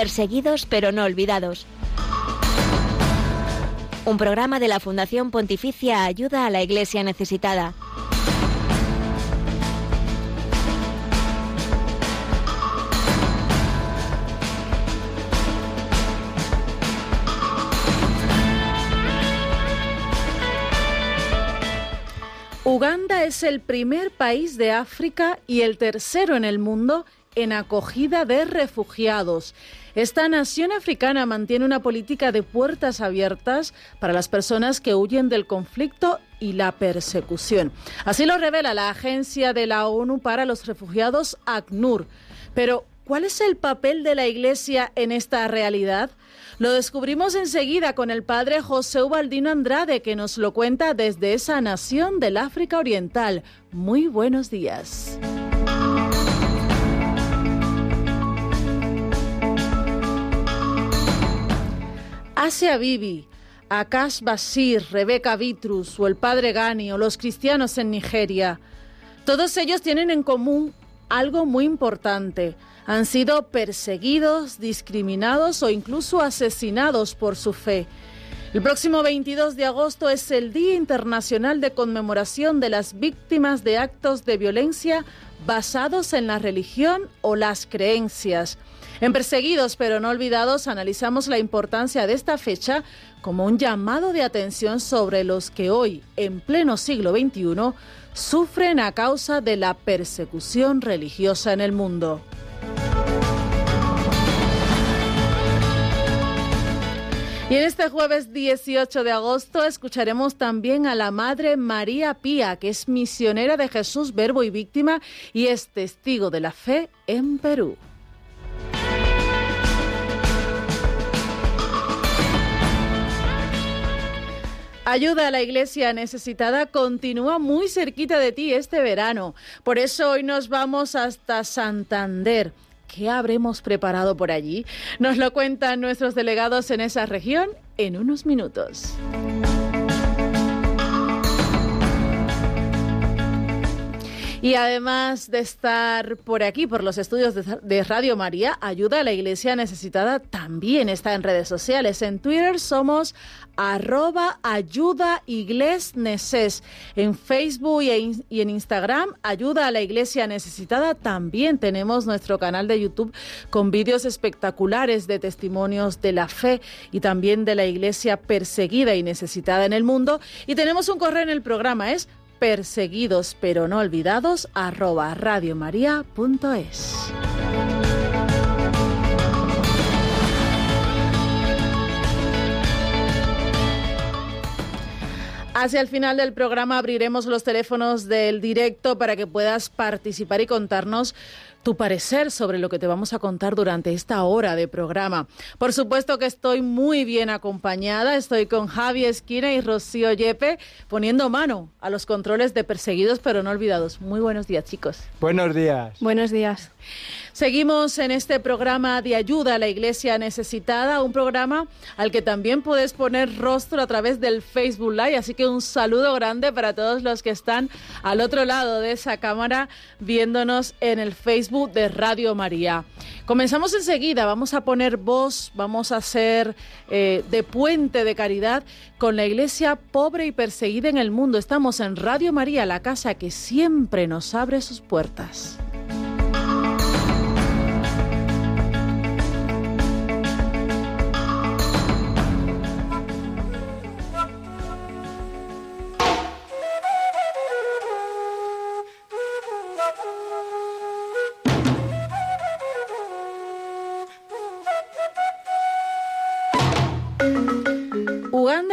Perseguidos pero no olvidados. Un programa de la Fundación Pontificia Ayuda a la Iglesia Necesitada. Uganda es el primer país de África y el tercero en el mundo en acogida de refugiados. Esta nación africana mantiene una política de puertas abiertas para las personas que huyen del conflicto y la persecución. Así lo revela la Agencia de la ONU para los Refugiados, ACNUR. Pero, ¿cuál es el papel de la Iglesia en esta realidad? Lo descubrimos enseguida con el padre José Ubaldino Andrade, que nos lo cuenta desde esa nación del África Oriental. Muy buenos días. Asia Bibi, Akash Basir, Rebeca Vitrus o el padre Gani o los cristianos en Nigeria, todos ellos tienen en común algo muy importante. Han sido perseguidos, discriminados o incluso asesinados por su fe. El próximo 22 de agosto es el Día Internacional de Conmemoración de las Víctimas de Actos de Violencia basados en la religión o las creencias. En Perseguidos pero no olvidados analizamos la importancia de esta fecha como un llamado de atención sobre los que hoy, en pleno siglo XXI, sufren a causa de la persecución religiosa en el mundo. Y en este jueves 18 de agosto escucharemos también a la Madre María Pía, que es misionera de Jesús, Verbo y Víctima y es testigo de la fe en Perú. Ayuda a la iglesia necesitada continúa muy cerquita de ti este verano. Por eso hoy nos vamos hasta Santander. ¿Qué habremos preparado por allí? Nos lo cuentan nuestros delegados en esa región en unos minutos. Y además de estar por aquí, por los estudios de, Radio María, Ayuda a la Iglesia Necesitada también está en redes sociales. En Twitter somos arroba ayuda neces. En Facebook y en Instagram, Ayuda a la Iglesia Necesitada. También tenemos nuestro canal de YouTube con vídeos espectaculares de testimonios de la fe y también de la iglesia perseguida y necesitada en el mundo. Y tenemos un correo en el programa, es perseguidos pero no olvidados arroba radiomaria.es. Hacia el final del programa abriremos los teléfonos del directo para que puedas participar y contarnos tu parecer sobre lo que te vamos a contar durante esta hora de programa. Por supuesto que estoy muy bien acompañada. Estoy con Javi Esquina y Rocío Yepe poniendo mano a los controles de perseguidos pero no olvidados. Muy buenos días, chicos. Buenos días. Buenos días. Seguimos en este programa de ayuda a la iglesia necesitada, un programa al que también puedes poner rostro a través del Facebook Live, así que un saludo grande para todos los que están al otro lado de esa cámara viéndonos en el Facebook de Radio María. Comenzamos enseguida, vamos a poner voz, vamos a hacer eh, de puente de caridad con la iglesia pobre y perseguida en el mundo. Estamos en Radio María, la casa que siempre nos abre sus puertas.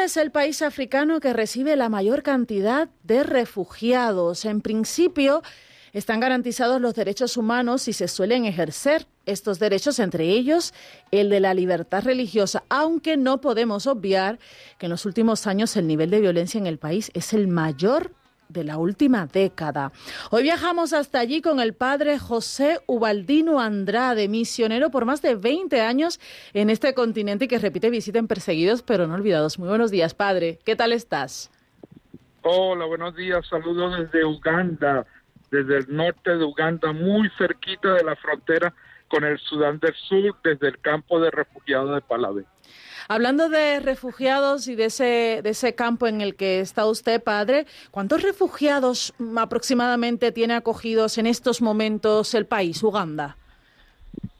Es el país africano que recibe la mayor cantidad de refugiados. En principio, están garantizados los derechos humanos y se suelen ejercer estos derechos, entre ellos el de la libertad religiosa, aunque no podemos obviar que en los últimos años el nivel de violencia en el país es el mayor de la última década. Hoy viajamos hasta allí con el padre José Ubaldino Andrade, misionero por más de 20 años en este continente y que repite visita en Perseguidos pero no olvidados. Muy buenos días, padre. ¿Qué tal estás? Hola, buenos días. Saludos desde Uganda, desde el norte de Uganda, muy cerquita de la frontera con el Sudán del Sur desde el campo de refugiados de Palabé. Hablando de refugiados y de ese, de ese campo en el que está usted, padre, ¿cuántos refugiados aproximadamente tiene acogidos en estos momentos el país, Uganda?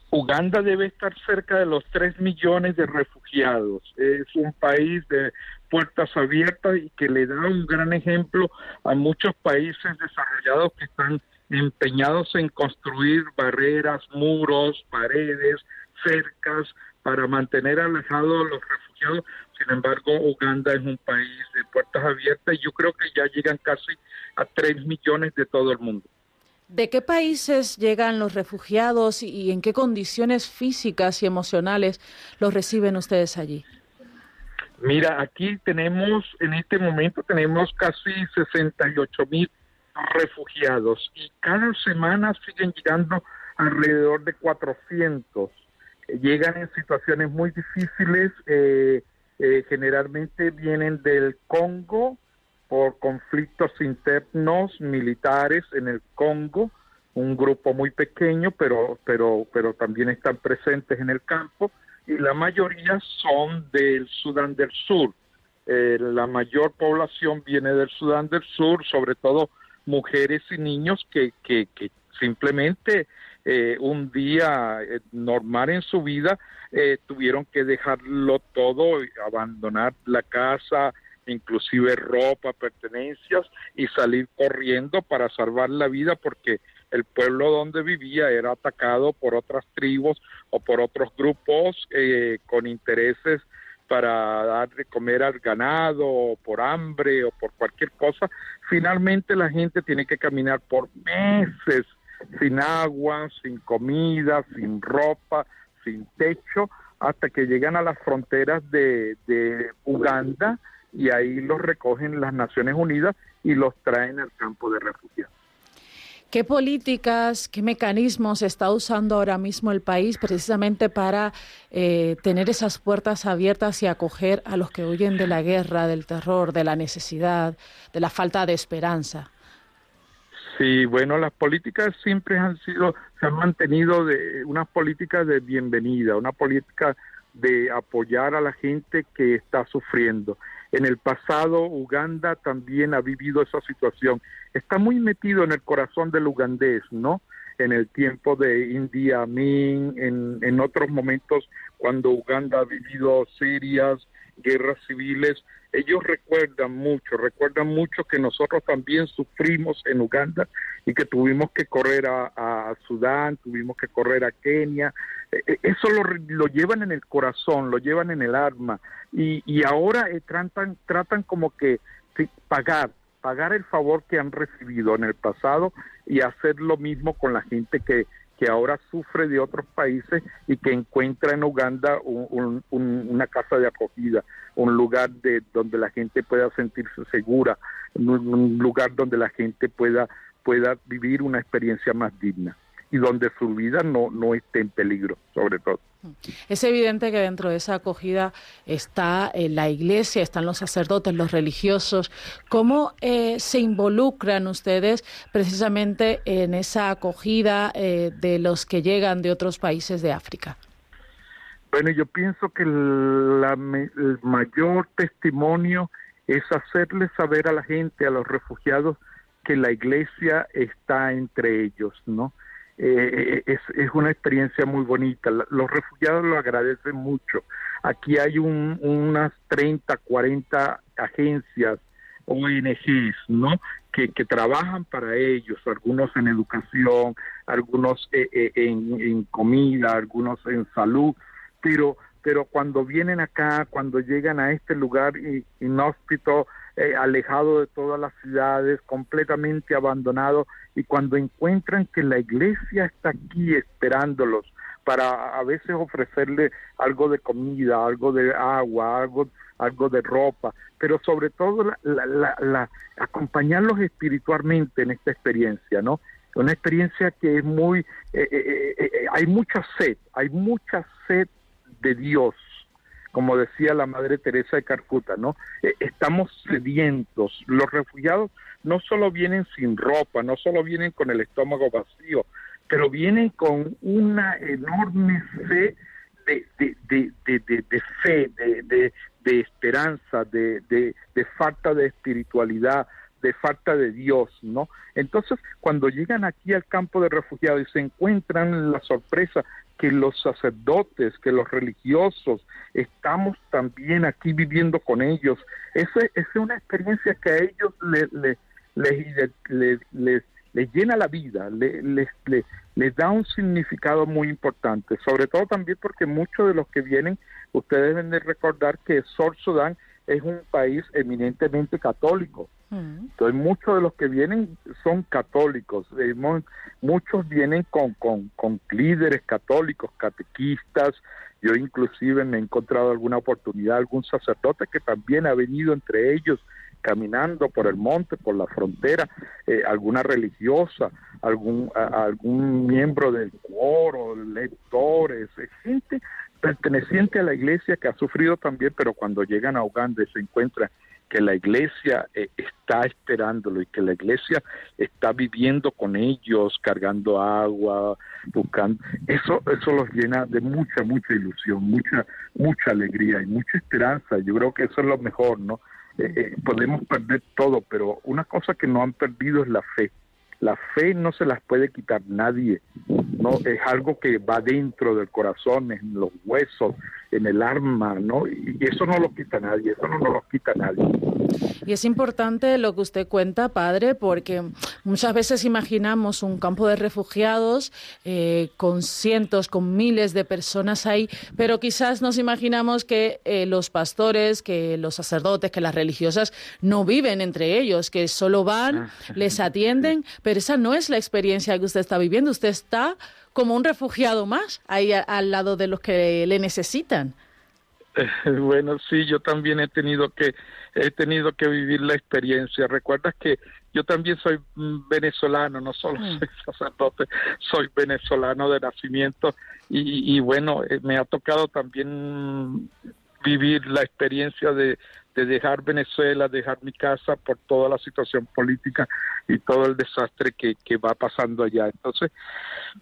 Uganda debe estar cerca de los 3 millones de refugiados. Es un país de puertas abiertas y que le da un gran ejemplo a muchos países desarrollados que están empeñados en construir barreras, muros, paredes, cercas para mantener alejados a los refugiados. Sin embargo, Uganda es un país de puertas abiertas y yo creo que ya llegan casi a 3 millones de todo el mundo. ¿De qué países llegan los refugiados y en qué condiciones físicas y emocionales los reciben ustedes allí? Mira, aquí tenemos, en este momento tenemos casi 68 mil refugiados y cada semana siguen llegando alrededor de 400 llegan en situaciones muy difíciles, eh, eh, generalmente vienen del Congo por conflictos internos militares en el Congo, un grupo muy pequeño, pero, pero, pero también están presentes en el campo, y la mayoría son del Sudán del Sur. Eh, la mayor población viene del Sudán del Sur, sobre todo mujeres y niños que, que, que simplemente eh, un día eh, normal en su vida, eh, tuvieron que dejarlo todo, abandonar la casa, inclusive ropa, pertenencias, y salir corriendo para salvar la vida porque el pueblo donde vivía era atacado por otras tribus o por otros grupos con intereses para dar de comer al ganado, o por hambre o por cualquier cosa. Finalmente la gente tiene que caminar por meses sin agua, sin comida, sin ropa, sin techo, hasta que llegan a las fronteras de, Uganda y ahí los recogen las Naciones Unidas y los traen al campo de refugiados. ¿Qué políticas, qué mecanismos está usando ahora mismo el país precisamente para eh, tener esas puertas abiertas y acoger a los que huyen de la guerra, del terror, de la necesidad, de la falta de esperanza? Sí, bueno, las políticas siempre han sido, se han mantenido de unas políticas de bienvenida, una política de apoyar a la gente que está sufriendo. En el pasado, Uganda también ha vivido esa situación. Está muy metido en el corazón del ugandés, ¿no? En el tiempo de India Amin, en, en otros momentos cuando Uganda ha vivido serias guerras civiles, ellos recuerdan mucho, recuerdan mucho que nosotros también sufrimos en Uganda y que tuvimos que correr a, Sudán, tuvimos que correr a Kenia. E, e, eso lo, llevan en el corazón, lo llevan en el alma y, y ahora eh, tratan, tratan como que pagar, pagar el favor que han recibido en el pasado y hacer lo mismo con la gente que, que ahora sufre de otros países y que encuentra en Uganda una casa de acogida, un lugar de donde la gente pueda sentirse segura, un, lugar donde la gente pueda pueda vivir una experiencia más digna y donde su vida no, no esté en peligro, sobre todo. Es evidente que dentro de esa acogida está eh, la iglesia, están los sacerdotes, los religiosos. ¿Cómo eh, se involucran ustedes precisamente en esa acogida eh, de los que llegan de otros países de África? Bueno, yo pienso que el mayor testimonio es hacerle saber a la gente, a los refugiados, que la iglesia está entre ellos, ¿no? Eh, es, es, una experiencia muy bonita. Los refugiados lo agradecen mucho. Aquí hay un, unas 30, 40 agencias, ONGs, ¿no? Que, que trabajan para ellos, algunos en educación, algunos eh, eh, en, en, comida, algunos en salud, pero pero cuando vienen acá, cuando llegan a este lugar inhóspito, eh, alejado de todas las ciudades, completamente abandonado, y cuando encuentran que la iglesia está aquí esperándolos para a veces ofrecerle algo de comida, algo de agua, algo, algo de ropa, pero sobre todo la, acompañarlos espiritualmente en esta experiencia, ¿no? Una experiencia que es muy, eh, eh, hay mucha sed, hay mucha sed de Dios, como decía la Madre Teresa de Carcuta, ¿no? Eh, estamos sedientos. Los refugiados no solo vienen sin ropa, no solo vienen con el estómago vacío, pero vienen con una enorme fe de, de, de, de fe, de, esperanza, de, de falta de espiritualidad, de falta de Dios, ¿no? Entonces, cuando llegan aquí al campo de refugiados y se encuentran la sorpresa que los sacerdotes, que los religiosos, estamos también aquí viviendo con ellos, esa, es una experiencia que a ellos les, les, llena la vida, les, da un significado muy importante, sobre todo también porque muchos de los que vienen, ustedes deben de recordar que Sor Sudán es un país eminentemente católico. Mm. Entonces muchos de los que vienen son católicos, eh, muchos vienen con, con, con líderes católicos, catequistas, yo inclusive me he encontrado alguna oportunidad, algún sacerdote que también ha venido entre ellos caminando por el monte, por la frontera, eh, alguna religiosa, algún, algún miembro del coro, lectores, eh, gente perteneciente a la iglesia que ha sufrido también, pero cuando llegan a Uganda se encuentran que la iglesia eh, está esperándolo y que la iglesia está viviendo con ellos, cargando agua, buscando, eso, eso los llena de mucha, mucha ilusión, mucha, mucha alegría y mucha esperanza. Yo creo que eso es lo mejor, ¿no? Eh, eh, podemos perder todo, pero una cosa que no han perdido es la fe. La fe no se las puede quitar nadie, no es algo que va dentro del corazón, en los huesos, en el arma, ¿no? Y eso no lo quita nadie, eso no, lo quita nadie. Y es importante lo que usted cuenta, padre, porque muchas veces imaginamos un campo de refugiados eh, con cientos, con miles de personas ahí, pero quizás nos imaginamos que eh, los pastores, que los sacerdotes, que las religiosas no viven entre ellos, que solo van, ah, les atienden, pero esa no es la experiencia que usted está viviendo. Usted está como un refugiado más ahí al lado de los que le necesitan. Bueno, sí, yo también he tenido que he tenido que vivir la experiencia. Recuerdas que yo también soy venezolano, no solo mm. soy sacerdote, soy venezolano de nacimiento y, y bueno, eh, me ha tocado también vivir la experiencia de, de dejar Venezuela, dejar mi casa por toda la situación política y todo el desastre que, que va pasando allá. Entonces,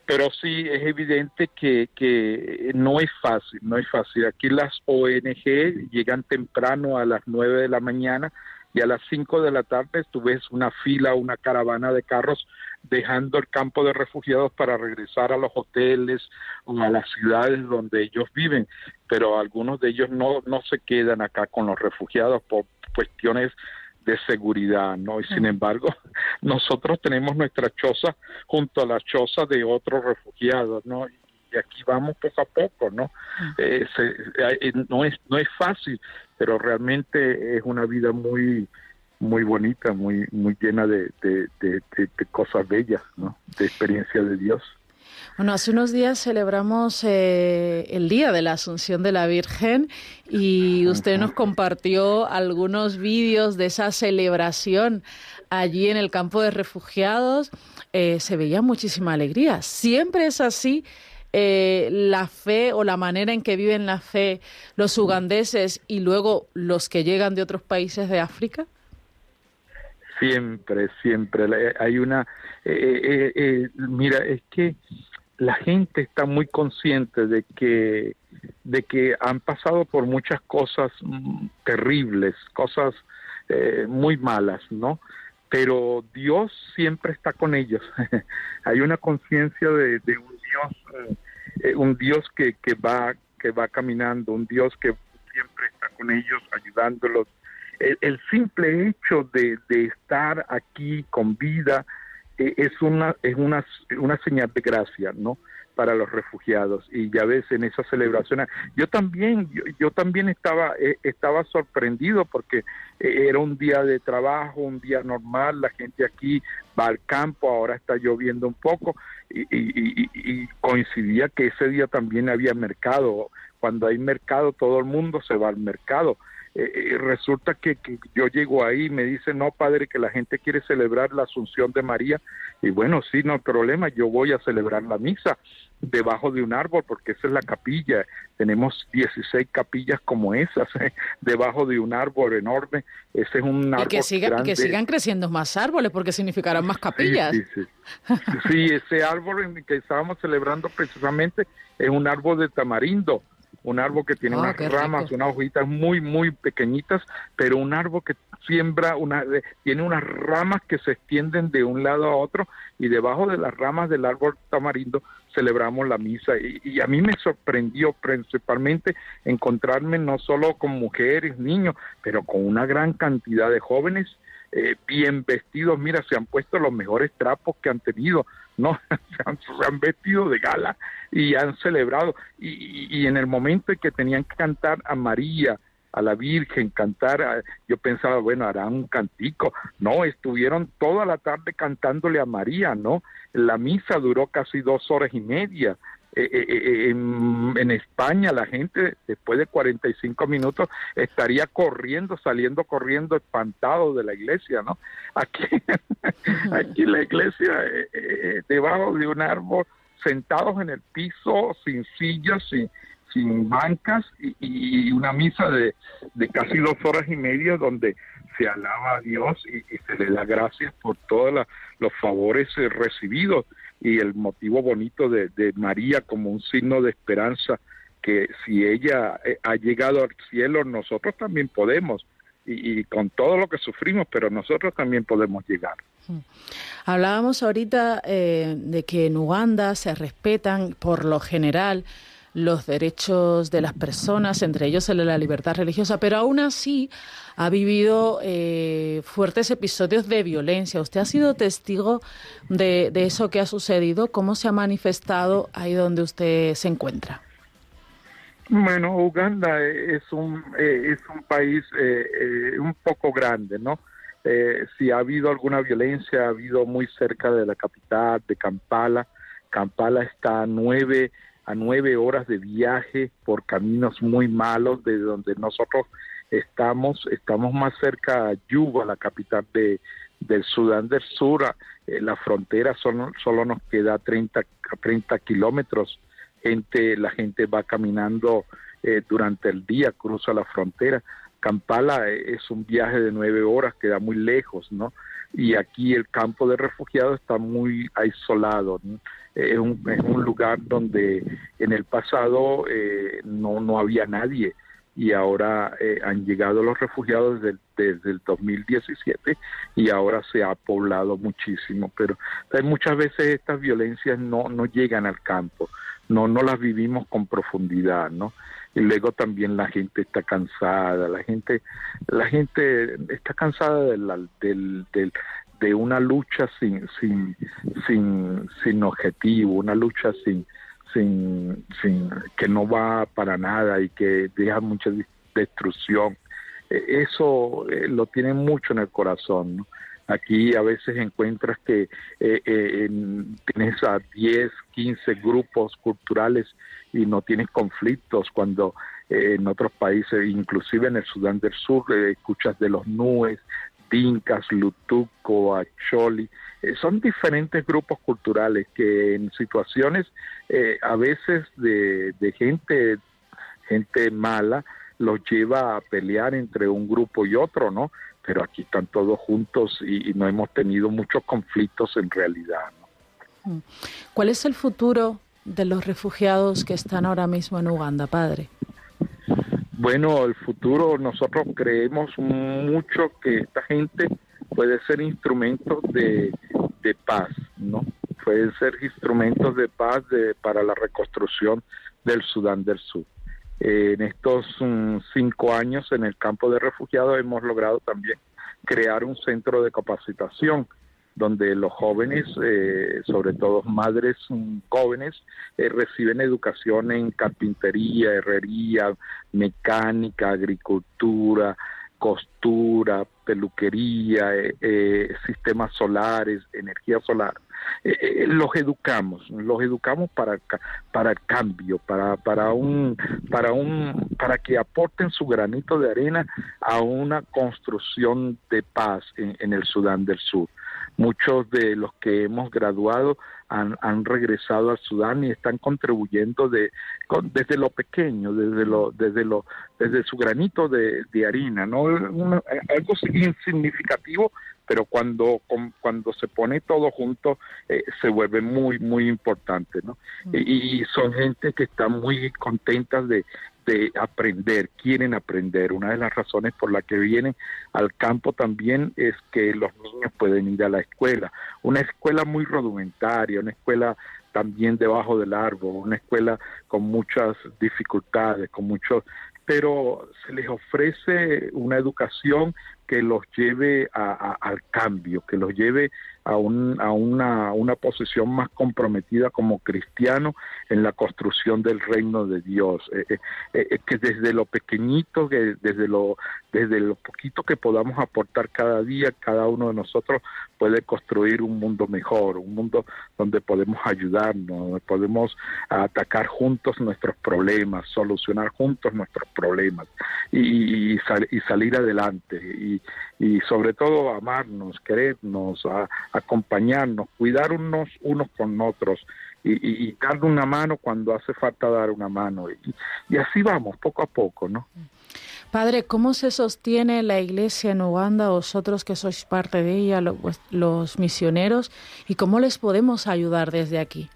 pero sí es evidente que, que no es fácil, no es fácil. Aquí las ONG llegan temprano a las nueve de la mañana y a las cinco de la tarde tú ves una fila, una caravana de carros dejando el campo de refugiados para regresar a los hoteles o a las ciudades donde ellos viven, pero algunos de ellos no, no se quedan acá con los refugiados por cuestiones de seguridad, ¿no? Y sin embargo, nosotros tenemos nuestra choza junto a la choza de otros refugiados, ¿no? Y aquí vamos poco a poco, ¿no? Eh, eh, no, es, no es fácil, pero realmente es una vida muy, muy bonita, muy muy llena de, cosas bellas, ¿no? de experiencia de Dios. Bueno, hace unos días celebramos eh, el Día de la Asunción de la Virgen y usted nos compartió algunos vídeos de esa celebración allí en el campo de refugiados. Eh, se veía muchísima alegría. Siempre es así. Eh, la fe o la manera en que viven la fe los ugandeses y luego los que llegan de otros países de África? Siempre, siempre. Hay una... Eh, eh, eh, mira, es que la gente está muy consciente de que, de que han pasado por muchas cosas mm, terribles, cosas muy malas, ¿no? Pero Dios siempre está con ellos. Hay una conciencia de, de, un Dios, un Dios que, que va que va caminando, un Dios que siempre está con ellos, ayudándolos, el, simple hecho de, estar aquí con vida eh, es una es una, una señal de gracia, ¿no? para los refugiados. Y ya ves en esa celebración yo también yo, también estaba eh, estaba sorprendido porque eh, era un día de trabajo un día normal la gente aquí va al campo ahora está lloviendo un poco y, y coincidía que ese día también había mercado. Cuando hay mercado todo el mundo se va al mercado eh, resulta que, yo llego ahí y me dice, no, padre, que la gente quiere celebrar la Asunción de María. Y bueno, sí, no hay problema, yo voy a celebrar la misa debajo de un árbol, porque esa es la capilla. Tenemos 16 capillas como esas, debajo de un árbol enorme. Ese es un árbol. Y que, siga, que sigan creciendo más árboles, porque significarán más capillas. Sí, sí, sí. ese árbol en que estábamos celebrando precisamente es un árbol de tamarindo un árbol que tiene ah, unas ramas, unas hojitas muy, muy pequeñitas, pero un árbol que siembra, una, tiene unas ramas que se extienden de un lado a otro y debajo de las ramas del árbol tamarindo celebramos la misa. Y, a mí me sorprendió principalmente encontrarme no solo con mujeres, niños, pero con una gran cantidad de jóvenes eh, bien vestidos, mira, se han puesto los mejores trapos que han tenido, no, se han, vestido de gala y han celebrado. Y, en el momento en que tenían que cantar a María, a la Virgen, cantar, yo pensaba, bueno, harán un cantico. No, estuvieron toda la tarde cantándole a María, ¿no? La misa duró casi dos horas y media. Eh, eh, eh, en, España la gente después de 45 minutos estaría corriendo, saliendo corriendo espantado de la iglesia, ¿no? Aquí, aquí la iglesia debajo de un árbol, sentados en el piso, sin sillas, sin, sin bancas y, una misa de, de, casi dos horas y media donde se alaba a Dios y, se le da gracias por todos los favores recibidos y el motivo bonito de, María como un signo de esperanza, que si ella eh, ha llegado al cielo, nosotros también podemos. Y, con todo lo que sufrimos, pero nosotros también podemos llegar. Hmm. Hablábamos ahorita eh, de que en Uganda se respetan por lo general los derechos de las personas, entre ellos el de la libertad religiosa, pero aún así ha vivido eh, fuertes episodios de violencia. ¿Usted ha sido testigo de, eso que ha sucedido? ¿Cómo se ha manifestado ahí donde usted se encuentra? Bueno, Uganda es un, eh, es un país eh, un poco grande, ¿no? si ha habido alguna violencia, ha habido muy cerca de la capital, de Kampala. Kampala está a nueve a nueve horas de viaje por caminos muy malos de donde nosotros estamos, estamos más cerca a Yuba, la capital de, del Sudán del Sur, eh, la frontera solo, solo nos queda 30, 30 kilómetros, gente, la gente va caminando eh, durante el día, cruza la frontera. Kampala eh, es un viaje de nueve horas, queda muy lejos, ¿no? Y aquí el campo de refugiados está muy aislado. ¿no? Es, un, es un lugar donde en el pasado eh, no, no había nadie y ahora eh, han llegado los refugiados desde, desde, el 2017 y ahora se ha poblado muchísimo, pero muchas veces estas violencias no, no llegan al campo, no, no las vivimos con profundidad, ¿no? Y luego también la gente está cansada, la gente, la gente está cansada del, del, del, de una lucha sin, sin, sin, sin objetivo, una lucha sin, sin, sin, que no va para nada y que deja mucha destrucción. E, eso eh, lo tienen mucho en el corazón. Aquí a veces encuentras que eh, eh, tienes a 10, 15 grupos culturales y no tienes conflictos cuando en otros países, inclusive en el Sudán del Sur, escuchas de los nubes, Incas, Lutuco, Acholi, eh, son diferentes grupos culturales que en situaciones eh, a veces de, gente, gente mala los lleva a pelear entre un grupo y otro, ¿no? Pero aquí están todos juntos y, no hemos tenido muchos conflictos en realidad. Mm. ¿Cuál es el futuro de los refugiados que están ahora mismo en Uganda, padre? Bueno, el futuro, nosotros creemos mucho que esta gente puede ser instrumentos de, paz, ¿no? Pueden ser instrumentos de paz de, para la reconstrucción del Sudán del Sur. en estos mm, cinco años en el campo de refugiados hemos logrado también crear un centro de capacitación donde los jóvenes, eh, sobre todo madres jóvenes, eh, reciben educación en carpintería, herrería, mecánica, agricultura, costura, peluquería, eh, sistemas solares, energía solar. eh, los educamos, los educamos para para el cambio, para para un para un para que aporten su granito de arena a una construcción de paz en el Sudán del Sur. Muchos de los que hemos graduado han, han regresado al Sudán y están contribuyendo de, desde lo pequeño, desde lo, desde lo, desde su granito de, harina, no algo insignificativo, pero cuando cuando se pone todo junto eh, se vuelve muy muy importante, ¿no? Y, y, son gente que está muy contentas de, de aprender, quieren aprender. Una de las razones por la que vienen al campo también es que los niños pueden ir a la escuela. Una escuela muy rudimentaria, una escuela también debajo del árbol, una escuela con muchas dificultades, con muchos pero se les ofrece una educación que los lleve al cambio, que los lleve a, un, a una, una posición más comprometida como cristiano en la construcción del reino de Dios, eh, eh, eh, que desde lo pequeñito, que desde lo, desde lo poquito que podamos aportar cada día, cada uno de nosotros puede construir un mundo mejor, un mundo donde podemos ayudarnos, donde podemos atacar juntos nuestros problemas, solucionar juntos nuestros problemas y, y, y salir adelante y sobre todo amarnos, querernos, a, acompañarnos, cuidar unos con otros y, y, dar una mano cuando hace falta dar una mano. Y, así vamos, poco a poco, ¿no? Padre, ¿cómo se sostiene la iglesia en Uganda, vosotros que sois parte de ella, los, los misioneros, y cómo les podemos ayudar desde aquí?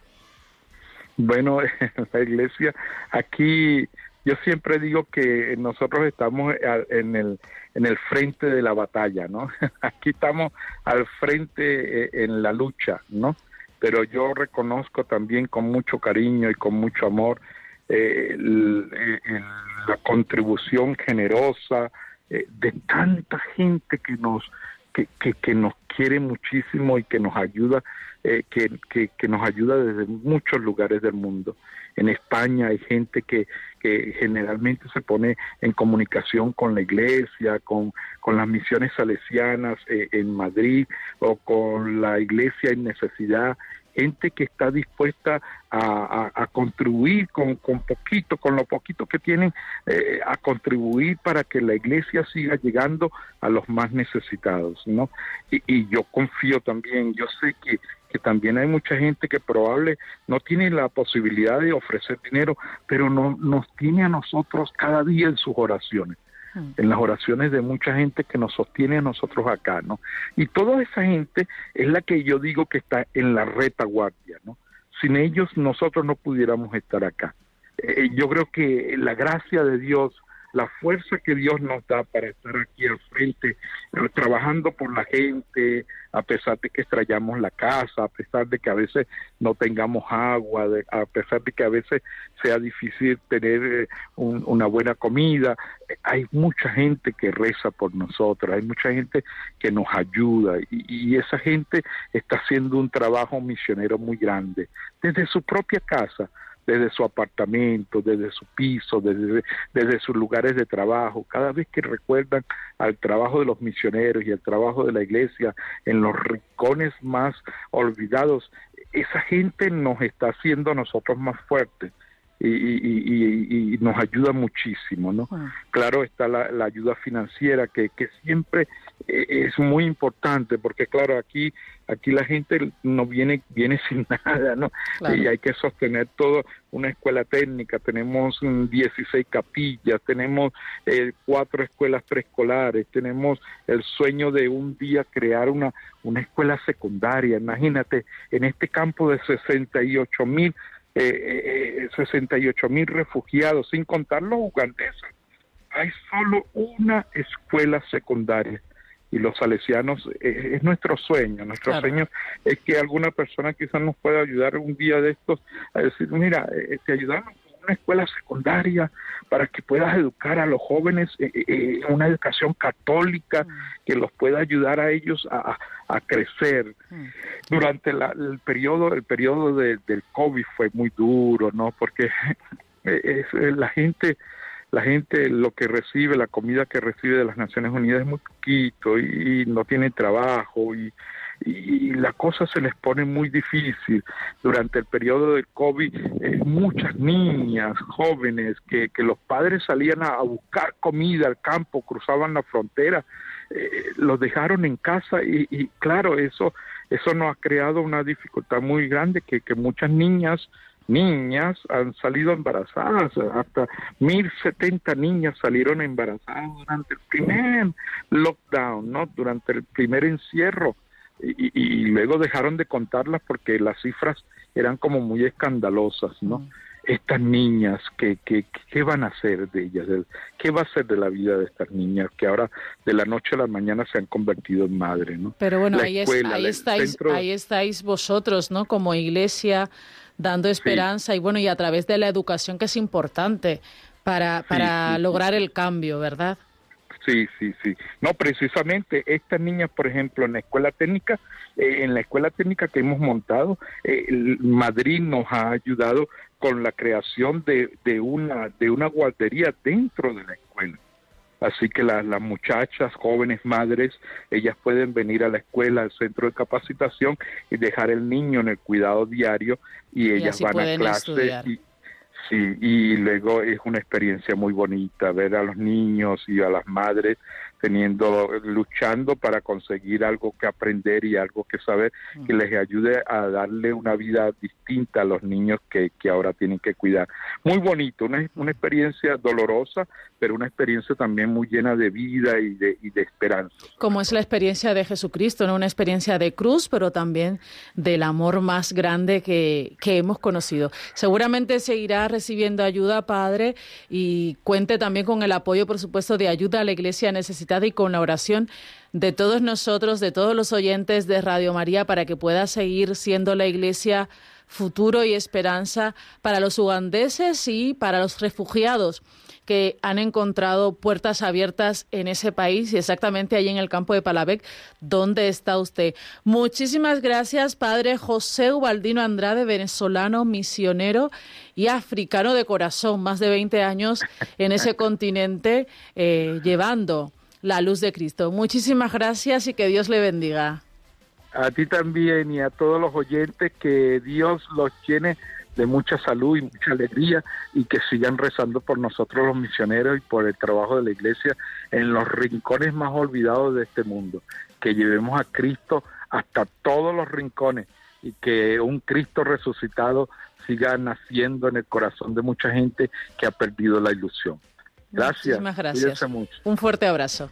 Bueno, la iglesia aquí yo siempre digo que nosotros estamos en el, en el frente de la batalla, ¿no? Aquí estamos al frente eh, en la lucha, ¿no? Pero yo reconozco también con mucho cariño y con mucho amor eh, la contribución generosa eh, de tanta gente que nos que, que, que, nos quiere muchísimo y que nos ayuda que, que, que nos ayuda desde muchos lugares del mundo. En España hay gente que, que generalmente se pone en comunicación con la iglesia, con, con las misiones salesianas eh, en Madrid o con la iglesia en necesidad gente que está dispuesta a, contribuir con, con, poquito, con lo poquito que tienen, eh, a contribuir para que la iglesia siga llegando a los más necesitados, ¿no? Y, yo confío también, yo sé que que también hay mucha gente que probable no tiene la posibilidad de ofrecer dinero, pero no, nos tiene a nosotros cada día en sus oraciones. En las oraciones de mucha gente que nos sostiene a nosotros acá, ¿no? Y toda esa gente es la que yo digo que está en la retaguardia, ¿no? Sin ellos nosotros no pudiéramos estar acá. Eh, yo creo que la gracia de Dios la fuerza que Dios nos da para estar aquí al frente, eh, trabajando por la gente, a pesar de que extrañamos la casa, a pesar de que a veces no tengamos agua, a pesar de que a veces sea difícil tener eh, una buena comida, hay mucha gente que reza por nosotros, hay mucha gente que nos ayuda y, y esa gente está haciendo un trabajo misionero muy grande. Desde su propia casa desde su apartamento, desde su piso, desde, desde sus lugares de trabajo, cada vez que recuerdan al trabajo de los misioneros y al trabajo de la iglesia en los rincones más olvidados, esa gente nos está haciendo a nosotros más fuertes. Y, y, y, nos ayuda muchísimo, ¿no? Claro está la, la ayuda financiera que, que siempre eh, es muy importante porque claro aquí aquí la gente no viene viene sin nada no y hay que sostener todo una escuela técnica tenemos 16 capillas tenemos eh, cuatro escuelas preescolares tenemos el sueño de un día crear una una escuela secundaria. Imagínate en este campo de 68 mil eh, 68 eh, mil refugiados sin contar los ugandeses. Hay solo una escuela secundaria y los salesianos eh, es, nuestro sueño, nuestro sueño es que alguna persona quizás nos pueda ayudar un día de estos a decir, mira, eh, te ayudamos una escuela secundaria para que puedas educar a los jóvenes en eh, una educación católica mm. que los pueda ayudar a ellos a, a crecer. Mm. Durante la, el periodo el periodo del COVID fue muy duro, ¿no? Porque es, la gente la gente lo que recibe, la comida que recibe de las Naciones Unidas es muy poquito y, no tiene trabajo y, y la cosa se les pone muy difícil. Durante el periodo del COVID, eh, muchas niñas, jóvenes, que, que, los padres salían a, buscar comida al campo, cruzaban la frontera, eh, los dejaron en casa y, y, claro, eso, eso nos ha creado una dificultad muy grande que, que muchas niñas niñas han salido embarazadas, hasta 1070 niñas salieron embarazadas durante el primer lockdown, ¿no? Durante el primer encierro y, luego dejaron de contarlas porque las cifras eran como muy escandalosas, ¿no? Estas niñas, ¿qué, qué, ¿qué van a hacer de ellas? ¿Qué va a ser de la vida de estas niñas que ahora de la noche a la mañana se han convertido en madre, ¿no? Pero bueno, ahí, ahí, estáis, ahí estáis vosotros, ¿no? Como iglesia dando esperanza y bueno, y a través de la educación que es importante para, para lograr el cambio, ¿verdad? Sí, sí, sí. No, precisamente estas niñas, por ejemplo, en la escuela técnica, eh, en la escuela técnica que hemos montado, eh, Madrid nos ha ayudado con la creación de, de, una, de una guardería dentro de la escuela. Así que las muchachas, jóvenes madres, ellas pueden venir a la escuela, al centro de capacitación y dejar el niño en el cuidado diario y, ellas van a clase. Y, Sí, y luego es una experiencia muy bonita ver a los niños y a las madres teniendo, luchando para conseguir algo que aprender y algo que saber que les ayude a darle una vida distinta a los niños que, que ahora tienen que cuidar. Muy bonito, una, una experiencia dolorosa, pero una experiencia también muy llena de vida y de, y de esperanza. Como es la experiencia de Jesucristo, ¿no? una experiencia de cruz, pero también del amor más grande que, que hemos conocido. Seguramente seguirá recibiendo ayuda, Padre, y cuente también con el apoyo, por supuesto, de ayuda a la Iglesia necesitada y con la oración de todos nosotros, de todos los oyentes de Radio María, para que pueda seguir siendo la Iglesia futuro y esperanza para los ugandeses y para los refugiados que han encontrado puertas abiertas en ese país y exactamente allí en el campo de Palavec, donde está usted. Muchísimas gracias, padre José Ubaldino Andrade, venezolano, misionero y africano de corazón, más de 20 años en ese continente, eh, llevando la luz de Cristo. Muchísimas gracias y que Dios le bendiga. A ti también y a todos los oyentes, que Dios los llene de mucha salud y mucha alegría y que sigan rezando por nosotros los misioneros y por el trabajo de la iglesia en los rincones más olvidados de este mundo. Que llevemos a Cristo hasta todos los rincones y que un Cristo resucitado siga naciendo en el corazón de mucha gente que ha perdido la ilusión. Gracias. Muchísimas gracias. Un fuerte abrazo.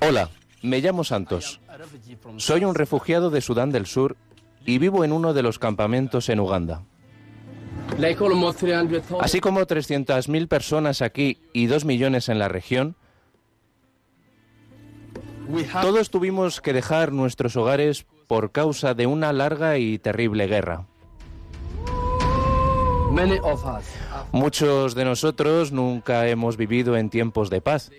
Hola, me llamo Santos. Soy un refugiado de Sudán del Sur y vivo en uno de los campamentos en Uganda. Así como 300.000 personas aquí y 2 millones en la región, todos tuvimos que dejar nuestros hogares por causa de una larga y terrible guerra. Muchos de nosotros nunca hemos vivido en tiempos de paz.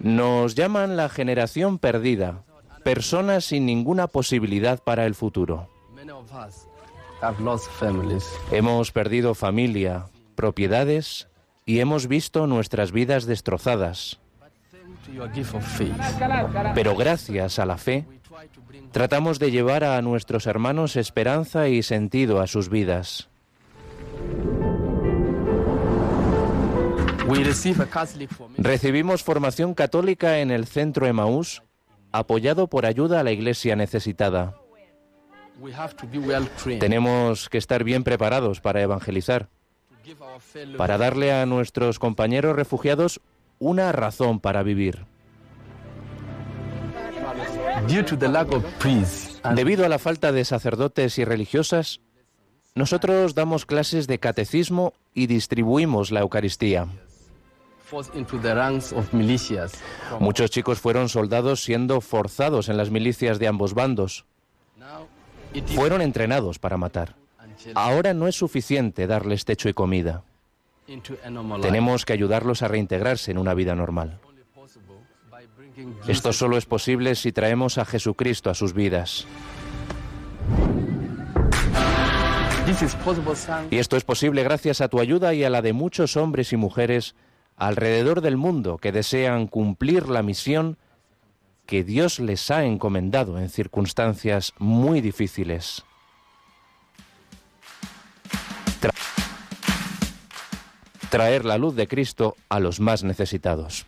Nos llaman la generación perdida, personas sin ninguna posibilidad para el futuro. Hemos perdido familia, propiedades y hemos visto nuestras vidas destrozadas. Pero gracias a la fe, tratamos de llevar a nuestros hermanos esperanza y sentido a sus vidas. Recibimos formación católica en el Centro Emaús, apoyado por ayuda a la Iglesia necesitada. Tenemos que estar bien preparados para evangelizar, para darle a nuestros compañeros refugiados una razón para vivir. Debido a la falta de sacerdotes y religiosas, nosotros damos clases de catecismo y distribuimos la Eucaristía. Muchos chicos fueron soldados siendo forzados en las milicias de ambos bandos. Fueron entrenados para matar. Ahora no es suficiente darles techo y comida. Tenemos que ayudarlos a reintegrarse en una vida normal. Esto solo es posible si traemos a Jesucristo a sus vidas. Y esto es posible gracias a tu ayuda y a la de muchos hombres y mujeres alrededor del mundo que desean cumplir la misión que Dios les ha encomendado en circunstancias muy difíciles. traer la luz de Cristo a los más necesitados.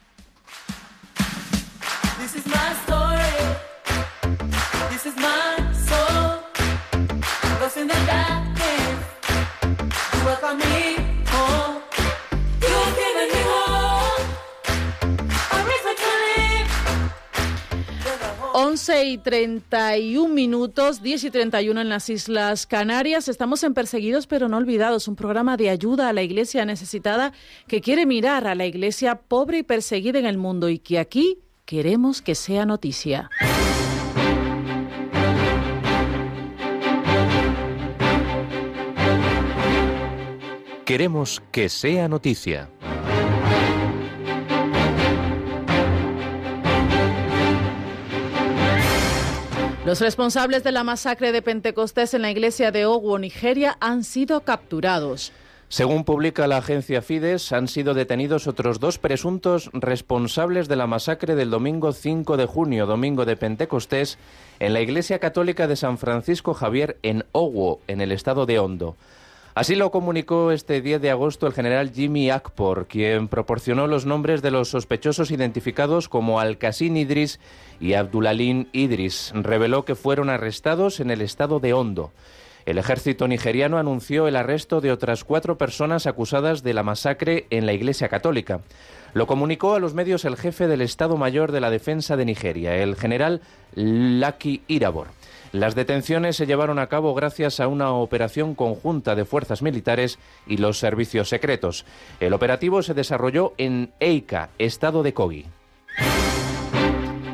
Y 31 minutos, 10 y 31 en las Islas Canarias. Estamos en Perseguidos pero no olvidados, un programa de ayuda a la iglesia necesitada que quiere mirar a la iglesia pobre y perseguida en el mundo y que aquí queremos que sea noticia. Queremos que sea noticia. Los responsables de la masacre de Pentecostés en la iglesia de Owo, Nigeria, han sido capturados. Según publica la agencia Fides, han sido detenidos otros dos presuntos responsables de la masacre del domingo 5 de junio, domingo de Pentecostés, en la Iglesia Católica de San Francisco Javier en Owo, en el estado de Hondo. Así lo comunicó este 10 de agosto el general Jimmy Akpor, quien proporcionó los nombres de los sospechosos identificados como Al-Qasim Idris y Abdulalín Idris. Reveló que fueron arrestados en el estado de Hondo. El ejército nigeriano anunció el arresto de otras cuatro personas acusadas de la masacre en la Iglesia Católica. Lo comunicó a los medios el jefe del Estado Mayor de la Defensa de Nigeria, el general Laki Irabor. Las detenciones se llevaron a cabo gracias a una operación conjunta de fuerzas militares y los servicios secretos. El operativo se desarrolló en Eika, estado de Kogi.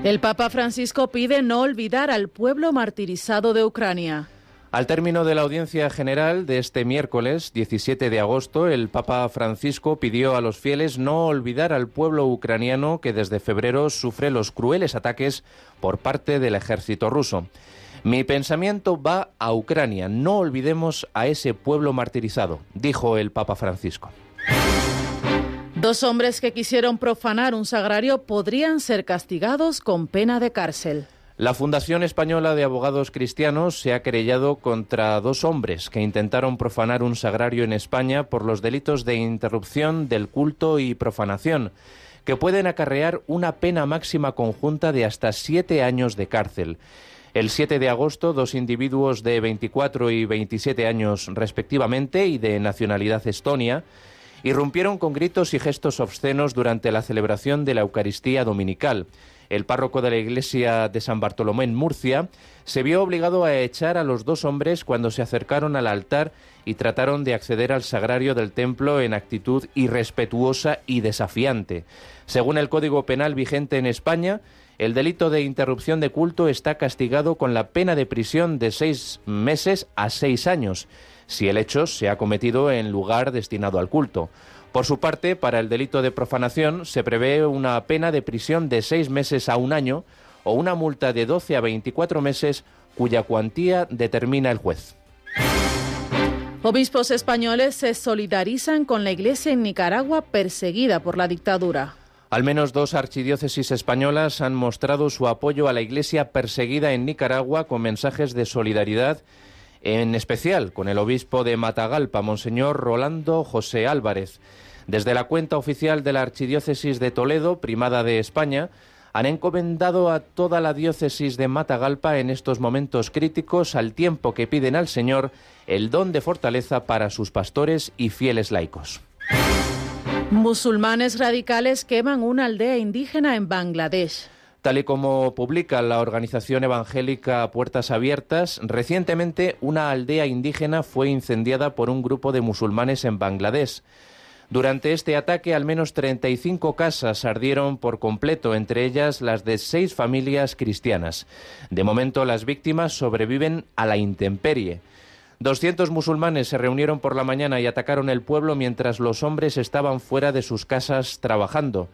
El Papa Francisco pide no olvidar al pueblo martirizado de Ucrania. Al término de la audiencia general de este miércoles 17 de agosto, el Papa Francisco pidió a los fieles no olvidar al pueblo ucraniano que desde febrero sufre los crueles ataques por parte del ejército ruso. Mi pensamiento va a Ucrania. No olvidemos a ese pueblo martirizado, dijo el Papa Francisco. Dos hombres que quisieron profanar un sagrario podrían ser castigados con pena de cárcel. La Fundación Española de Abogados Cristianos se ha querellado contra dos hombres que intentaron profanar un sagrario en España por los delitos de interrupción del culto y profanación, que pueden acarrear una pena máxima conjunta de hasta siete años de cárcel. El 7 de agosto, dos individuos de 24 y 27 años respectivamente y de nacionalidad estonia irrumpieron con gritos y gestos obscenos durante la celebración de la Eucaristía Dominical. El párroco de la iglesia de San Bartolomé en Murcia se vio obligado a echar a los dos hombres cuando se acercaron al altar y trataron de acceder al sagrario del templo en actitud irrespetuosa y desafiante. Según el Código Penal vigente en España, el delito de interrupción de culto está castigado con la pena de prisión de seis meses a seis años, si el hecho se ha cometido en lugar destinado al culto. Por su parte, para el delito de profanación se prevé una pena de prisión de seis meses a un año o una multa de 12 a 24 meses cuya cuantía determina el juez. Obispos españoles se solidarizan con la Iglesia en Nicaragua perseguida por la dictadura. Al menos dos archidiócesis españolas han mostrado su apoyo a la Iglesia perseguida en Nicaragua con mensajes de solidaridad, en especial con el obispo de Matagalpa, Monseñor Rolando José Álvarez. Desde la cuenta oficial de la Archidiócesis de Toledo, primada de España, han encomendado a toda la diócesis de Matagalpa en estos momentos críticos al tiempo que piden al Señor el don de fortaleza para sus pastores y fieles laicos. Musulmanes radicales queman una aldea indígena en Bangladesh. Tal y como publica la organización evangélica Puertas Abiertas, recientemente una aldea indígena fue incendiada por un grupo de musulmanes en Bangladesh. Durante este ataque, al menos 35 casas ardieron por completo, entre ellas las de seis familias cristianas. De momento, las víctimas sobreviven a la intemperie. 200 musulmanes se reunieron por la mañana y atacaron el pueblo mientras los hombres estaban fuera de sus casas trabajando.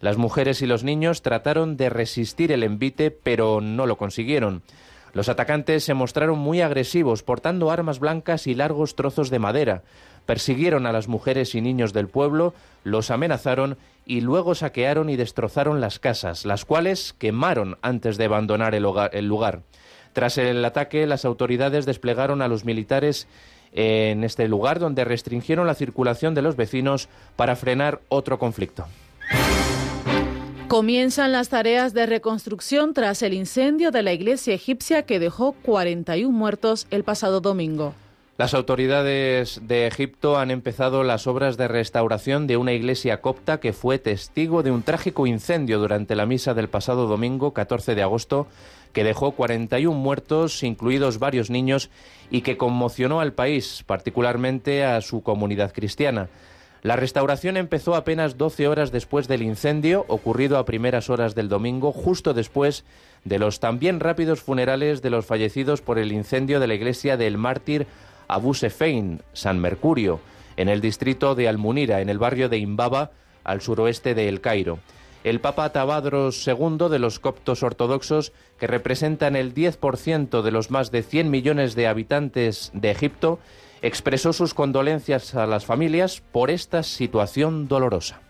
Las mujeres y los niños trataron de resistir el envite, pero no lo consiguieron. Los atacantes se mostraron muy agresivos, portando armas blancas y largos trozos de madera persiguieron a las mujeres y niños del pueblo, los amenazaron y luego saquearon y destrozaron las casas, las cuales quemaron antes de abandonar el, lugar. Tras el ataque, las autoridades desplegaron a los militares en este lugar donde restringieron la circulación de los vecinos para frenar otro conflicto. Comienzan las tareas de reconstrucción tras el incendio de la iglesia egipcia que dejó 41 muertos el pasado domingo. Las autoridades de Egipto han empezado las obras de restauración de una iglesia copta que fue testigo de un trágico incendio durante la misa del pasado domingo 14 de agosto que dejó 41 muertos, incluidos varios niños, y que conmocionó al país, particularmente a su comunidad cristiana. La restauración empezó apenas 12 horas después del incendio, ocurrido a primeras horas del domingo, justo después de los también rápidos funerales de los fallecidos por el incendio de la iglesia del mártir Abu Sefein, San Mercurio, en el distrito de Almunira, en el barrio de Imbaba, al suroeste de El Cairo. El Papa Tabadros II de los coptos ortodoxos, que representan el 10% de los más de 100 millones de habitantes de Egipto, expresó sus condolencias a las familias por esta situación dolorosa.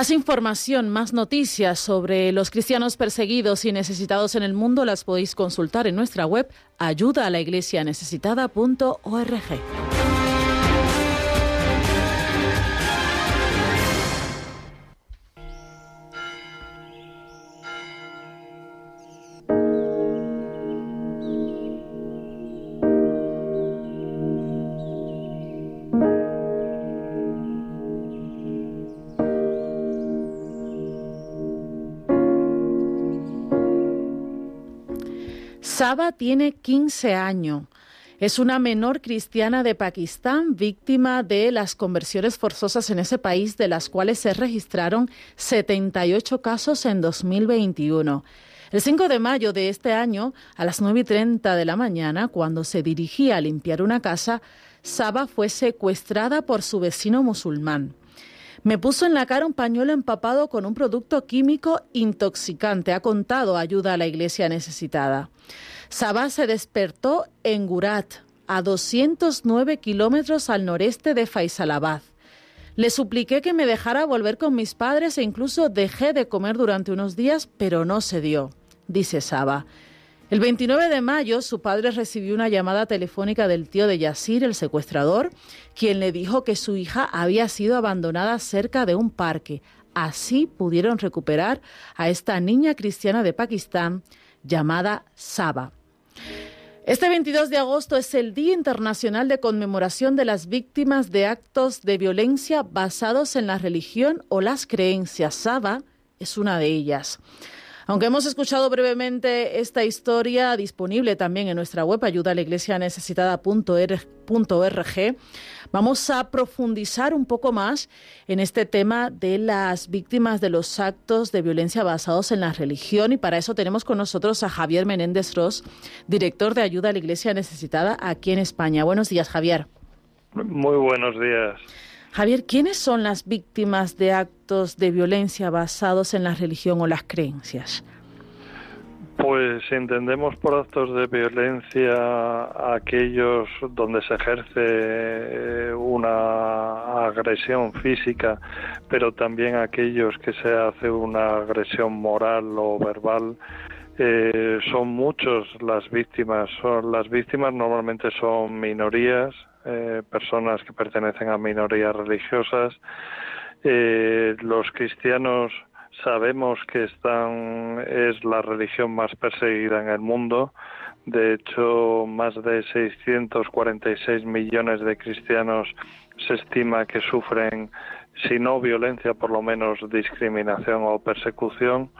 Más información, más noticias sobre los cristianos perseguidos y necesitados en el mundo las podéis consultar en nuestra web ayuda a la iglesia Saba tiene 15 años. Es una menor cristiana de Pakistán víctima de las conversiones forzosas en ese país, de las cuales se registraron 78 casos en 2021. El 5 de mayo de este año, a las 9 y 30 de la mañana, cuando se dirigía a limpiar una casa, Saba fue secuestrada por su vecino musulmán. Me puso en la cara un pañuelo empapado con un producto químico intoxicante. Ha contado ayuda a la iglesia necesitada. Sabah se despertó en Gurat, a 209 kilómetros al noreste de Faisalabad. Le supliqué que me dejara volver con mis padres e incluso dejé de comer durante unos días, pero no se dio, dice Saba. El 29 de mayo, su padre recibió una llamada telefónica del tío de Yasir, el secuestrador, quien le dijo que su hija había sido abandonada cerca de un parque. Así pudieron recuperar a esta niña cristiana de Pakistán llamada Saba. Este 22 de agosto es el Día Internacional de Conmemoración de las Víctimas de Actos de Violencia basados en la religión o las creencias. Saba es una de ellas. Aunque hemos escuchado brevemente esta historia disponible también en nuestra web ayuda vamos a profundizar un poco más en este tema de las víctimas de los actos de violencia basados en la religión y para eso tenemos con nosotros a Javier Menéndez Ross, director de ayuda a la iglesia necesitada aquí en España. Buenos días, Javier. Muy buenos días. Javier, ¿quiénes son las víctimas de actos de violencia basados en la religión o las creencias? Pues entendemos por actos de violencia aquellos donde se ejerce eh, una agresión física, pero también aquellos que se hace una agresión moral o verbal. Eh, son muchos las víctimas. Son, las víctimas normalmente son minorías, eh, personas que pertenecen a minorías religiosas. los cristianos Sabemos que están, es la religión más perseguida en el mundo. De hecho, más de 646 millones de cristianos se estima que sufren, si no violencia, por lo menos discriminación o persecución.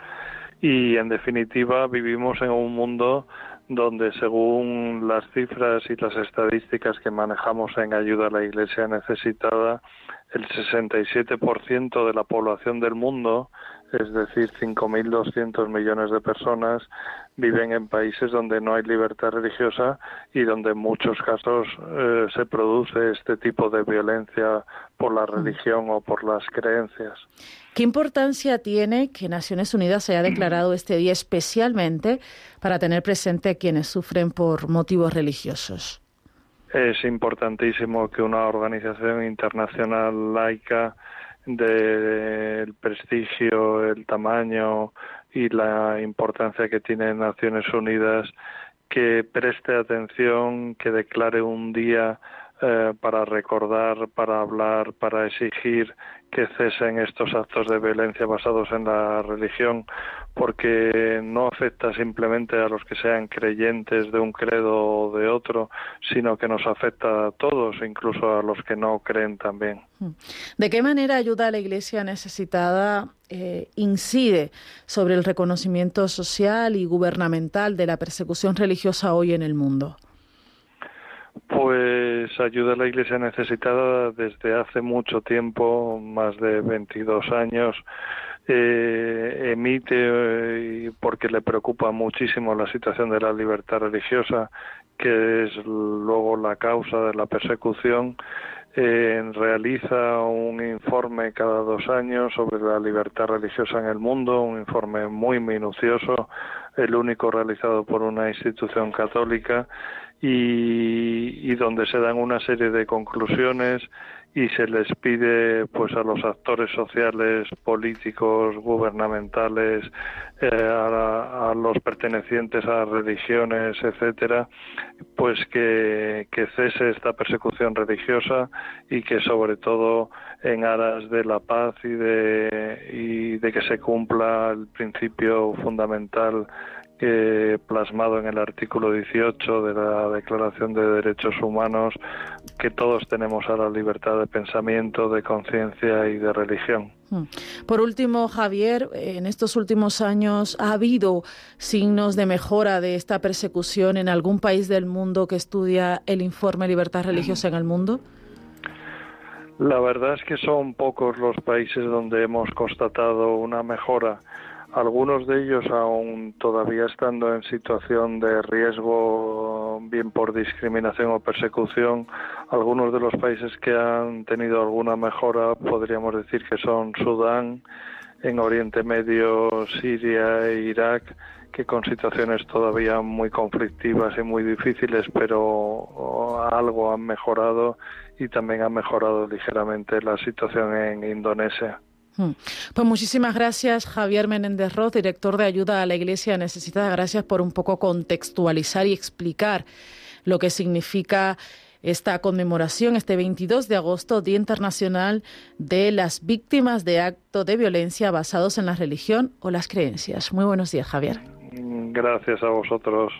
Y, en definitiva, vivimos en un mundo donde según las cifras y las estadísticas que manejamos en ayuda a la Iglesia necesitada, el 67% de la población del mundo es decir, 5.200 millones de personas viven en países donde no hay libertad religiosa y donde en muchos casos eh, se produce este tipo de violencia por la religión o por las creencias. ¿Qué importancia tiene que Naciones Unidas haya declarado este día especialmente para tener presente a quienes sufren por motivos religiosos? Es importantísimo que una organización internacional laica del prestigio, el tamaño y la importancia que tiene Naciones Unidas, que preste atención, que declare un día eh, para recordar, para hablar, para exigir que cesen estos actos de violencia basados en la religión, porque no afecta simplemente a los que sean creyentes de un credo o de otro, sino que nos afecta a todos, incluso a los que no creen también. ¿De qué manera ayuda a la Iglesia necesitada eh, incide sobre el reconocimiento social y gubernamental de la persecución religiosa hoy en el mundo? Pues ayuda a la Iglesia necesitada desde hace mucho tiempo, más de 22 años. Eh, emite, eh, porque le preocupa muchísimo la situación de la libertad religiosa, que es luego la causa de la persecución, eh, realiza un informe cada dos años sobre la libertad religiosa en el mundo, un informe muy minucioso, el único realizado por una institución católica y, donde se dan una serie de conclusiones y se les pide pues a los actores sociales, políticos, gubernamentales, eh, a, los pertenecientes a religiones, etcétera, pues que, que cese esta persecución religiosa y que sobre todo en aras de la paz y de, y de que se cumpla el principio fundamental plasmado en el artículo 18 de la Declaración de Derechos Humanos que todos tenemos a la libertad de pensamiento, de conciencia y de religión. Hmm. Por último, Javier, en estos últimos años ha habido signos de mejora de esta persecución en algún país del mundo que estudia el informe Libertad Religiosa en el mundo. La verdad es que son pocos los países donde hemos constatado una mejora algunos de ellos aún todavía estando en situación de riesgo, bien por discriminación o persecución, algunos de los países que han tenido alguna mejora podríamos decir que son Sudán, en Oriente Medio, Siria e Irak, que con situaciones todavía muy conflictivas y muy difíciles, pero algo han mejorado y también ha mejorado ligeramente la situación en Indonesia. Hmm. Pues muchísimas gracias, Javier Menéndez Roth, director de Ayuda a la Iglesia Necesitada. Gracias por un poco contextualizar y explicar lo que significa esta conmemoración este 22 de agosto, Día Internacional de las Víctimas de Actos de Violencia basados en la religión o las creencias. Muy buenos días, Javier. Gracias a vosotros.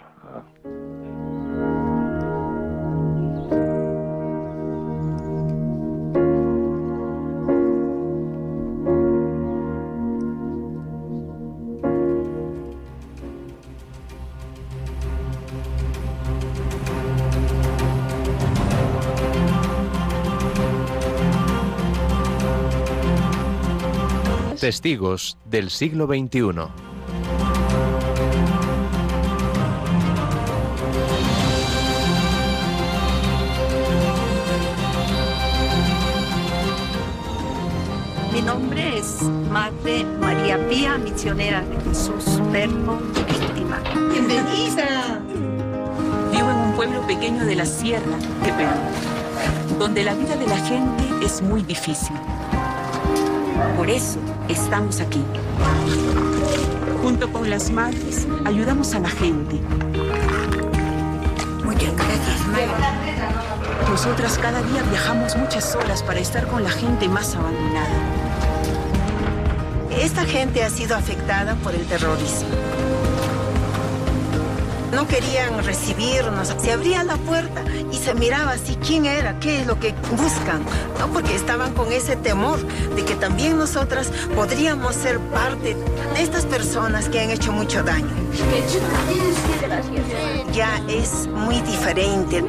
Testigos del siglo XXI. Mi nombre es Madre María Pía, misionera de Jesús, verbo víctima. ¡Bienvenida! Vivo en un pueblo pequeño de la sierra de Perú, donde la vida de la gente es muy difícil. Por eso estamos aquí. Junto con las madres, ayudamos a la gente. Muchas gracias, Madre. Nosotras cada día viajamos muchas horas para estar con la gente más abandonada. Esta gente ha sido afectada por el terrorismo. No querían recibirnos. Se abría la puerta y se miraba así quién era, qué es lo que buscan. No, porque estaban con ese temor de que también nosotras podríamos ser parte de estas personas que han hecho mucho daño. Ya es muy diferente.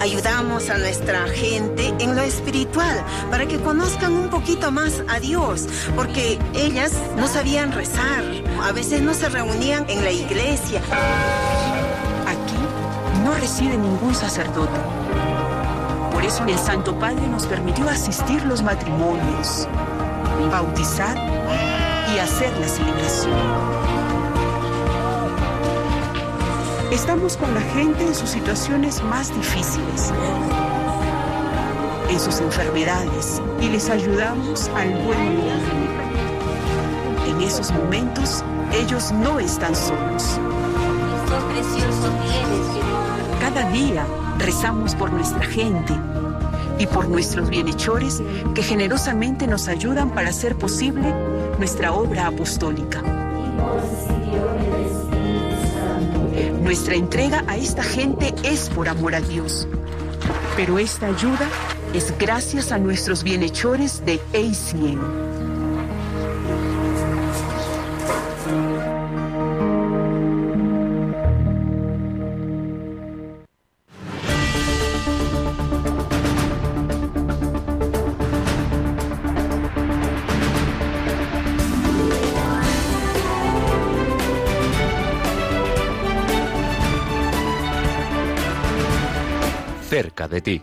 Ayudamos a nuestra gente en lo espiritual para que conozcan un poquito más a Dios, porque ellas no sabían rezar, a veces no se reunían en la iglesia. Aquí no reside ningún sacerdote. Por eso el Santo Padre nos permitió asistir los matrimonios, bautizar y hacer la celebración. Estamos con la gente en sus situaciones más difíciles, en sus enfermedades y les ayudamos al buen lugar. En esos momentos, ellos no están solos. Cada día rezamos por nuestra gente y por nuestros bienhechores que generosamente nos ayudan para hacer posible nuestra obra apostólica. Nuestra entrega a esta gente es por amor a Dios, pero esta ayuda es gracias a nuestros bienhechores de ACN. De ti.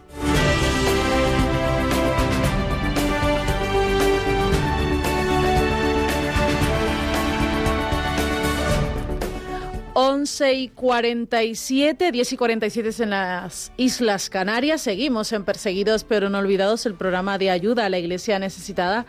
Once y 47, 10 y 47 en las Islas Canarias. Seguimos en Perseguidos pero no olvidados, el programa de ayuda a la iglesia necesitada,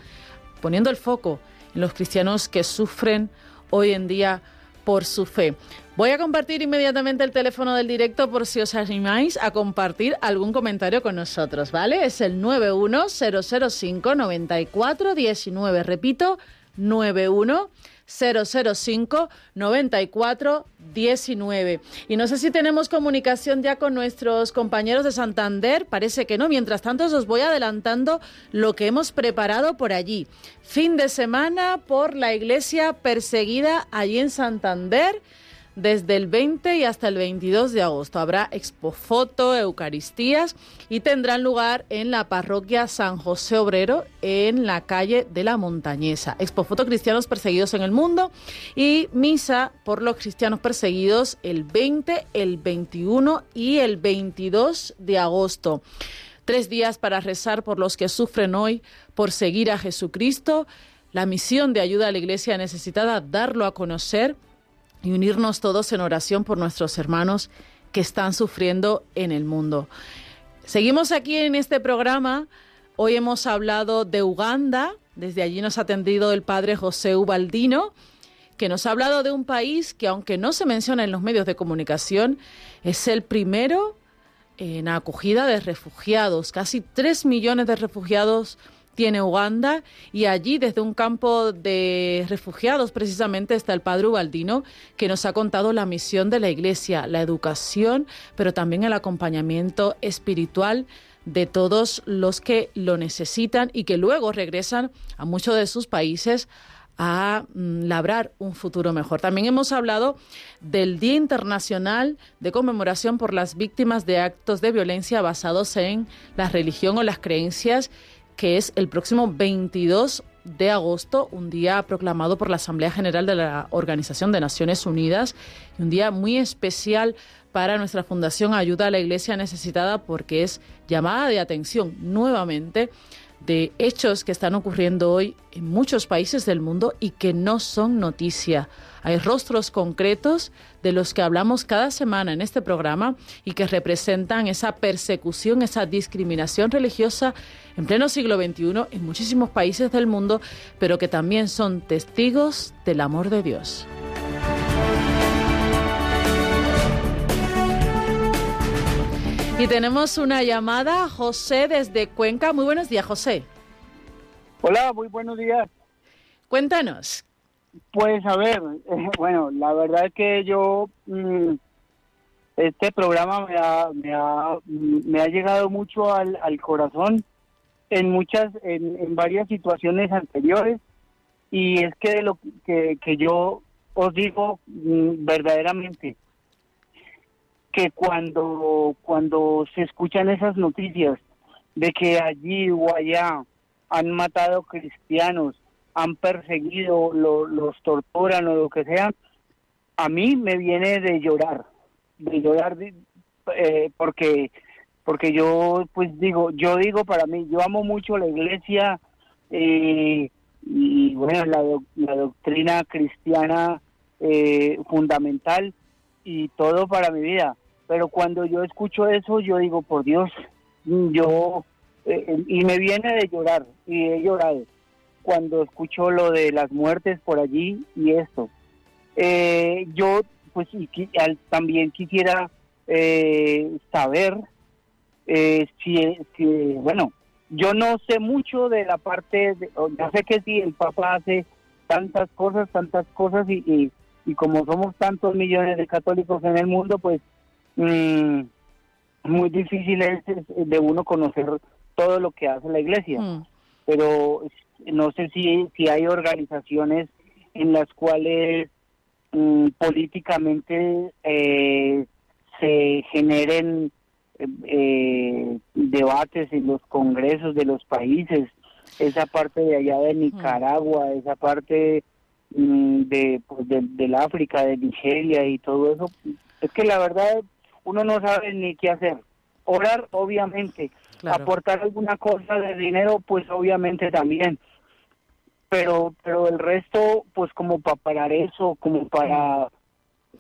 poniendo el foco en los cristianos que sufren hoy en día por su fe. Voy a compartir inmediatamente el teléfono del directo por si os animáis a compartir algún comentario con nosotros, ¿vale? Es el 910059419. Repito, 91 005 94 19. Y no sé si tenemos comunicación ya con nuestros compañeros de Santander, parece que no. Mientras tanto, os voy adelantando lo que hemos preparado por allí. Fin de semana por la iglesia perseguida allí en Santander desde el 20 y hasta el 22 de agosto. Habrá expofoto, eucaristías y tendrán lugar en la parroquia San José Obrero en la calle de la Montañesa. Expofoto Cristianos Perseguidos en el Mundo y misa por los cristianos perseguidos el 20, el 21 y el 22 de agosto. Tres días para rezar por los que sufren hoy por seguir a Jesucristo. La misión de ayuda a la iglesia necesitada, darlo a conocer y unirnos todos en oración por nuestros hermanos que están sufriendo en el mundo. Seguimos aquí en este programa. Hoy hemos hablado de Uganda. Desde allí nos ha atendido el padre José Ubaldino, que nos ha hablado de un país que, aunque no se menciona en los medios de comunicación, es el primero en acogida de refugiados. Casi tres millones de refugiados tiene Uganda y allí desde un campo de refugiados precisamente está el padre Ubaldino que nos ha contado la misión de la iglesia, la educación, pero también el acompañamiento espiritual de todos los que lo necesitan y que luego regresan a muchos de sus países a mm, labrar un futuro mejor. También hemos hablado del Día Internacional de Conmemoración por las Víctimas de Actos de Violencia basados en la religión o las creencias que es el próximo 22 de agosto, un día proclamado por la Asamblea General de la Organización de Naciones Unidas, y un día muy especial para nuestra Fundación Ayuda a la Iglesia Necesitada porque es llamada de atención nuevamente de hechos que están ocurriendo hoy en muchos países del mundo y que no son noticia. Hay rostros concretos de los que hablamos cada semana en este programa y que representan esa persecución, esa discriminación religiosa en pleno siglo XXI en muchísimos países del mundo, pero que también son testigos del amor de Dios. Y tenemos una llamada, José desde Cuenca. Muy buenos días, José. Hola, muy buenos días. Cuéntanos. Pues a ver, bueno, la verdad es que yo, mm, este programa me ha, me ha, me ha llegado mucho al, al corazón en muchas, en, en, varias situaciones anteriores y es que lo que, que yo os digo mm, verdaderamente, que cuando, cuando se escuchan esas noticias de que allí o allá han matado cristianos, han perseguido, los torturan o lo que sea, a mí me viene de llorar, de llorar eh, porque porque yo pues digo, yo digo para mí, yo amo mucho la iglesia eh, y bueno, la, la doctrina cristiana eh, fundamental y todo para mi vida pero cuando yo escucho eso, yo digo, por Dios, yo, eh, eh, y me viene de llorar, y he llorado, cuando escucho lo de las muertes por allí y esto. Eh, yo, pues, y, también quisiera saber si, si, bueno, yo no sé mucho de la parte, de, ya sé que si el Papa hace tantas cosas, tantas cosas, y, y, y como somos tantos millones de católicos en el mundo, pues Mm, muy difícil es, de uno conocer todo lo que hace la iglesia, mm. pero no sé si, si hay organizaciones en las cuales mm, políticamente eh, se generen eh, debates en los congresos de los países, esa parte de allá de Nicaragua, esa parte de, pues, de, del África, de Nigeria y todo eso. Es que la verdad uno no sabe ni qué hacer. Orar, obviamente. Aportar alguna cosa de dinero, pues obviamente también. Pero, pero el resto, pues como para parar eso, como para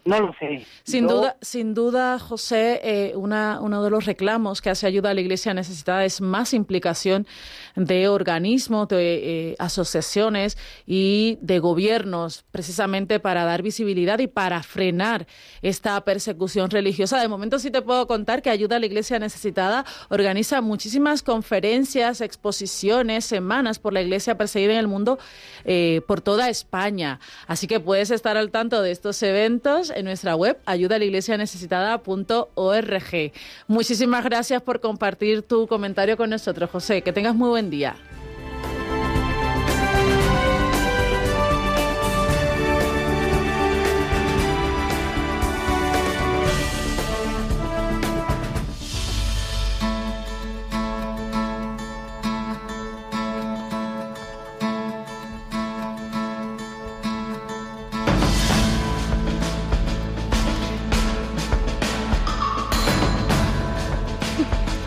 no lo sé. Sin duda, sin duda, José, eh, una, uno de los reclamos que hace ayuda a la Iglesia necesitada es más implicación de organismos, de eh, asociaciones y de gobiernos, precisamente para dar visibilidad y para frenar esta persecución religiosa. De momento sí te puedo contar que ayuda a la Iglesia necesitada organiza muchísimas conferencias, exposiciones, semanas por la Iglesia perseguida en el mundo eh, por toda España. Así que puedes estar al tanto de estos eventos en nuestra web ayuda Muchísimas gracias por compartir tu comentario con nosotros, José. Que tengas muy buen día.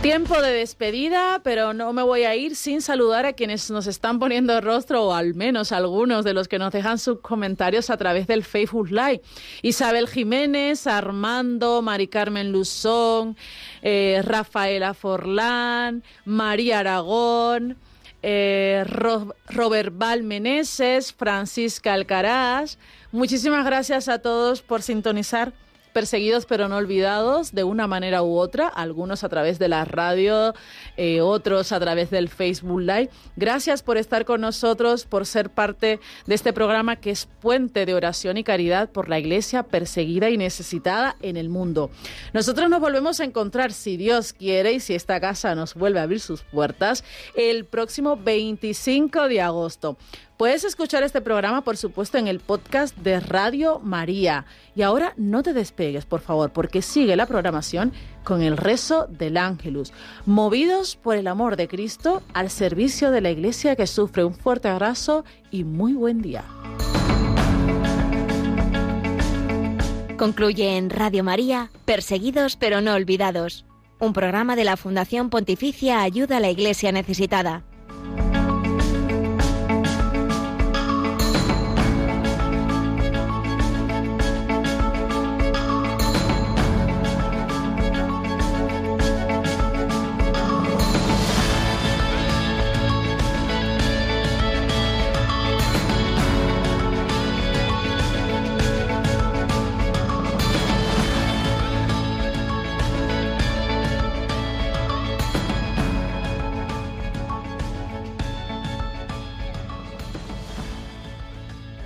Tiempo de despedida, pero no me voy a ir sin saludar a quienes nos están poniendo rostro, o al menos algunos de los que nos dejan sus comentarios a través del Facebook Live. Isabel Jiménez, Armando, Mari Carmen Luzón, eh, Rafaela Forlán, María Aragón. Eh, Robert Val Meneses, Francisca Alcaraz. Muchísimas gracias a todos por sintonizar perseguidos pero no olvidados de una manera u otra, algunos a través de la radio, eh, otros a través del Facebook Live. Gracias por estar con nosotros, por ser parte de este programa que es puente de oración y caridad por la iglesia perseguida y necesitada en el mundo. Nosotros nos volvemos a encontrar, si Dios quiere y si esta casa nos vuelve a abrir sus puertas, el próximo 25 de agosto. Puedes escuchar este programa, por supuesto, en el podcast de Radio María. Y ahora no te despegues, por favor, porque sigue la programación con el rezo del Ángelus, movidos por el amor de Cristo al servicio de la Iglesia que sufre un fuerte abrazo y muy buen día. Concluye en Radio María, Perseguidos pero no olvidados, un programa de la Fundación Pontificia Ayuda a la Iglesia Necesitada